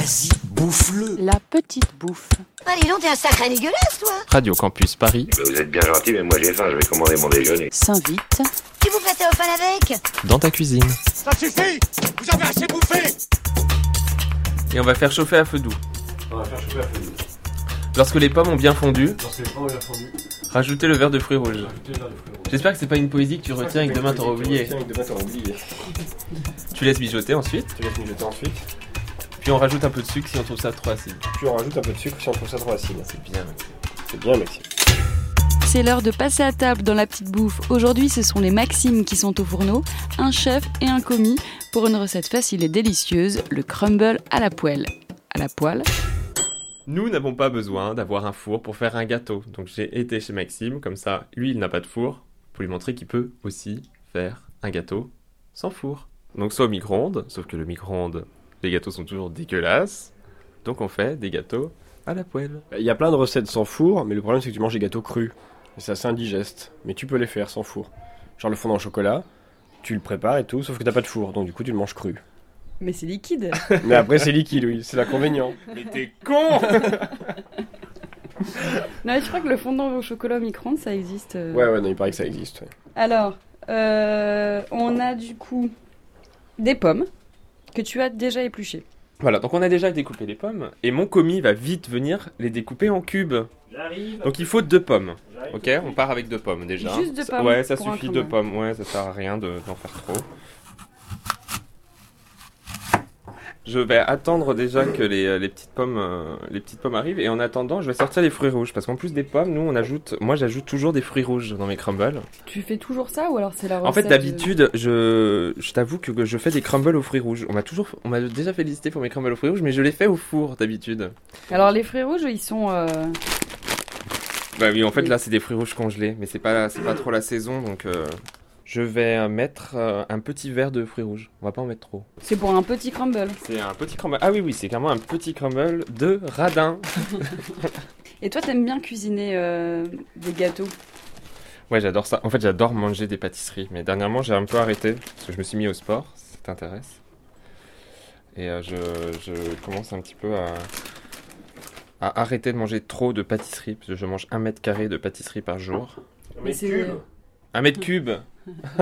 Vas-y, bouffe-le. La petite bouffe. Allez, donc, t'es un sacré dégueulasse, toi Radio Campus Paris, vous êtes bien gentil, mais moi j'ai faim, je vais commander mon déjeuner. S'invite. Tu vous fais au fan avec dans ta cuisine. Ça suffit Vous avez assez bouffé Et on va faire chauffer à feu doux. On va faire chauffer la feuille. Lorsque les pommes ont bien fondu, Lorsque les pommes ont bien fondu, rajoutez le verre de fruits rouges. rajoutez le verre de fruits rouges. J'espère que c'est pas une poésie que tu retiens et que demain t'auras oublié. Tu laisses mijoter ensuite, Tu laisses mijoter ensuite. Puis on rajoute un peu de sucre si on trouve ça trop acide. Puis on rajoute un peu de sucre si on trouve ça trop acide. C'est bien. C'est bien, Maxime. C'est l'heure de passer à table dans la petite bouffe. Aujourd'hui, ce sont les Maximes qui sont au fourneau, un chef et un commis pour une recette facile et délicieuse, le crumble à la poêle. À la poêle Nous n'avons pas besoin d'avoir un four pour faire un gâteau. Donc j'ai été chez Maxime, comme ça, lui il n'a pas de four, pour lui montrer qu'il peut aussi faire un gâteau sans four. Donc soit au micro-ondes, sauf que le micro-ondes, les gâteaux sont toujours dégueulasses. Donc on fait des gâteaux à la poêle. Il y a plein de recettes sans four, mais le problème c'est que tu manges des gâteaux crus. Et c'est assez indigeste. Mais tu peux les faire sans four. Genre le fondant au chocolat, tu le prépares et tout, sauf que t'as pas de four, donc du coup tu le manges cru. Mais c'est liquide Mais après c'est liquide, oui, c'est l'inconvénient. Mais t'es con Non, mais je crois que le fondant au chocolat au micro-ondes, ça existe. euh. Ouais, ouais, non, il paraît que ça existe. ouais. Alors, euh, on a du coup des pommes que tu as déjà épluchées. Voilà, donc on a déjà découpé les pommes, et mon commis va vite venir les découper en cubes. J'arrive. Donc il faut deux pommes. Ok, on part avec deux pommes déjà. Juste deux Ça- pommes Ouais, ça suffit deux pommes. Ouais, ça sert à rien de- d'en faire trop. Je vais attendre déjà que les, euh, les petites pommes euh, les petites pommes arrivent et en attendant je vais sortir les fruits rouges parce qu'en plus des pommes nous on ajoute moi j'ajoute toujours des fruits rouges dans mes crumbles. Tu fais toujours ça ou alors c'est la recette En fait de- d'habitude je, je t'avoue que, que je fais des crumbles aux fruits rouges. On m'a toujours on m'a déjà félicité pour mes crumbles aux fruits rouges mais je les fais au four d'habitude. Alors les fruits rouges, ils sont... euh, Bah oui, en fait là c'est des fruits rouges congelés, mais c'est pas c'est pas trop la saison donc euh, je vais euh, mettre euh, un petit verre de fruits rouges. On va pas en mettre trop. C'est pour un petit crumble. C'est un petit crumble. Ah oui oui, c'est carrément un petit crumble de radin. Et toi, t'aimes bien cuisiner euh, des gâteaux? Ouais, j'adore ça. En fait, j'adore manger des pâtisseries, mais dernièrement j'ai un peu arrêté parce que je me suis mis au sport, si ça t'intéresse. Et euh, je, je commence un petit peu à à arrêter de manger trop de pâtisseries parce que je mange un mètre carré de pâtisserie par jour. Mais c'est- Un mètre cube.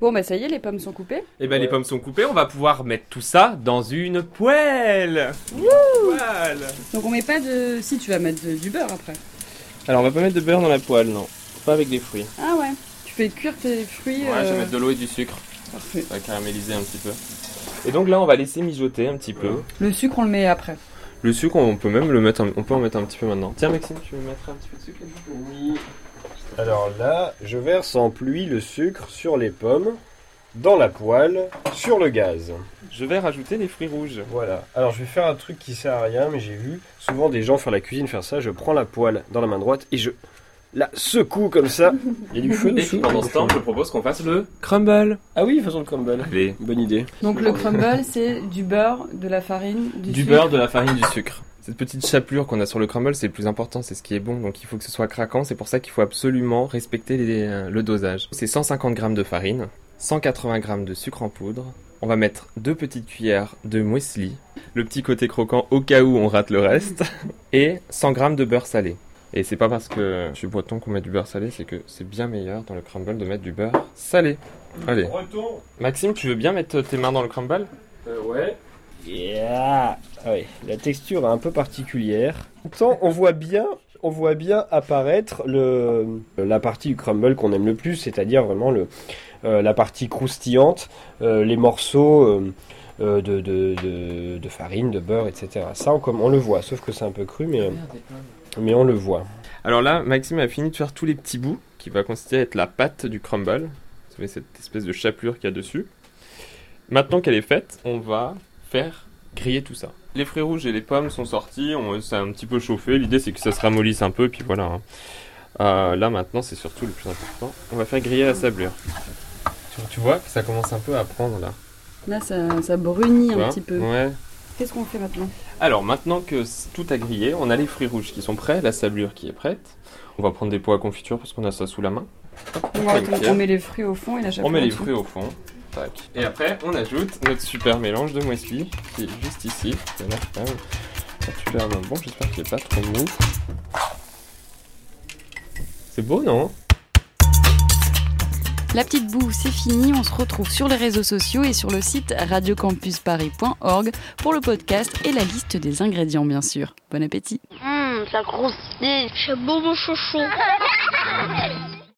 Bon, bah ça y est, les pommes sont coupées. Et ben les pommes sont coupées, on va pouvoir mettre tout ça dans une poêle. Poêle. Donc on met pas de... Si, tu vas mettre de- du beurre après. Alors on va pas mettre de beurre dans la poêle, non. Pas avec des fruits. Ah ouais. Tu fais cuire tes fruits. Ouais, je euh, vais mettre de l'eau et du sucre. parfait. Ça va caraméliser un petit peu. Et donc là, on va laisser mijoter un petit peu. Le sucre, on le met après. Le sucre, on peut même le mettre, un- on peut en mettre un petit peu maintenant. Tiens Maxime, tu veux mettre un petit peu de sucre? Oui. Alors là, je verse en pluie le sucre sur les pommes, dans la poêle, sur le gaz. Je vais rajouter les fruits rouges. Voilà. Alors je vais faire un truc qui sert à rien, mais j'ai vu souvent des gens faire la cuisine faire ça. Je prends la poêle dans la main droite et je la secoue comme ça. Il y a du feu Et dessous. pendant ce temps, je propose qu'on fasse le crumble. Ah oui, faisons le crumble. Allez. Bonne idée. Donc le crumble, c'est du beurre, de la farine, du, Du sucre. beurre, de la farine, du sucre. Cette petite chapelure qu'on a sur le crumble, c'est le plus important, c'est ce qui est bon, donc il faut que ce soit craquant, c'est pour ça qu'il faut absolument respecter les- euh, le dosage. C'est 150 g de farine, 180 g de sucre en poudre, on va mettre deux petites cuillères de muesli, le petit côté croquant au cas où on rate le reste, et 100 g de beurre salé. Et c'est pas parce que je suis breton qu'on met du beurre salé, c'est que c'est bien meilleur dans le crumble de mettre du beurre salé. Allez, Breton. Maxime, tu veux bien mettre tes mains dans le crumble? Euh, ouais. Yeah. Ah oui, la texture est un peu particulière. Pourtant, on voit bien, on voit bien apparaître le, la partie du crumble qu'on aime le plus, c'est-à-dire vraiment le, euh, la partie croustillante, euh, les morceaux euh, de, de, farine, de beurre, etc. Ça, on le voit, sauf que c'est un peu cru, mais, mais on le voit. Alors là, Maxime a fini de faire tous les petits bouts qui va consister à être la pâte du crumble. Vous savez, cette espèce de chapelure qu'il y a dessus. Maintenant qu'elle est faite, on va faire griller tout ça. Les fruits rouges et les pommes sont sortis, on s'est un petit peu chauffé. L'idée c'est que ça se ramollisse un peu, puis voilà. hein. Euh, là maintenant, c'est surtout le plus important. On va faire griller la sablure. Tu, tu vois que ça commence un peu à prendre là. Là, ça, ça brunit Tu un vois petit peu. Ouais. Qu'est-ce qu'on fait maintenant? Alors maintenant que c- tout a grillé, on a les fruits rouges qui sont prêts, la sablure qui est prête. On va prendre des pots à confiture parce qu'on a ça sous la main. on, va- Nickel. on met les fruits au fond et la chapelure On met en les dessous. fruits au fond. Tac. Et après, on ajoute notre super mélange de muesli qui est juste ici. Ça a l'air quand même particulièrement bon. J'espère qu'il est pas trop mou. C'est beau, non? La petite boue, c'est fini. On se retrouve sur les réseaux sociaux et sur le site radiocampusparis.org pour le podcast et la liste des ingrédients, bien sûr. Bon appétit. Hum, ça croustille. C'est bon, mon chouchou.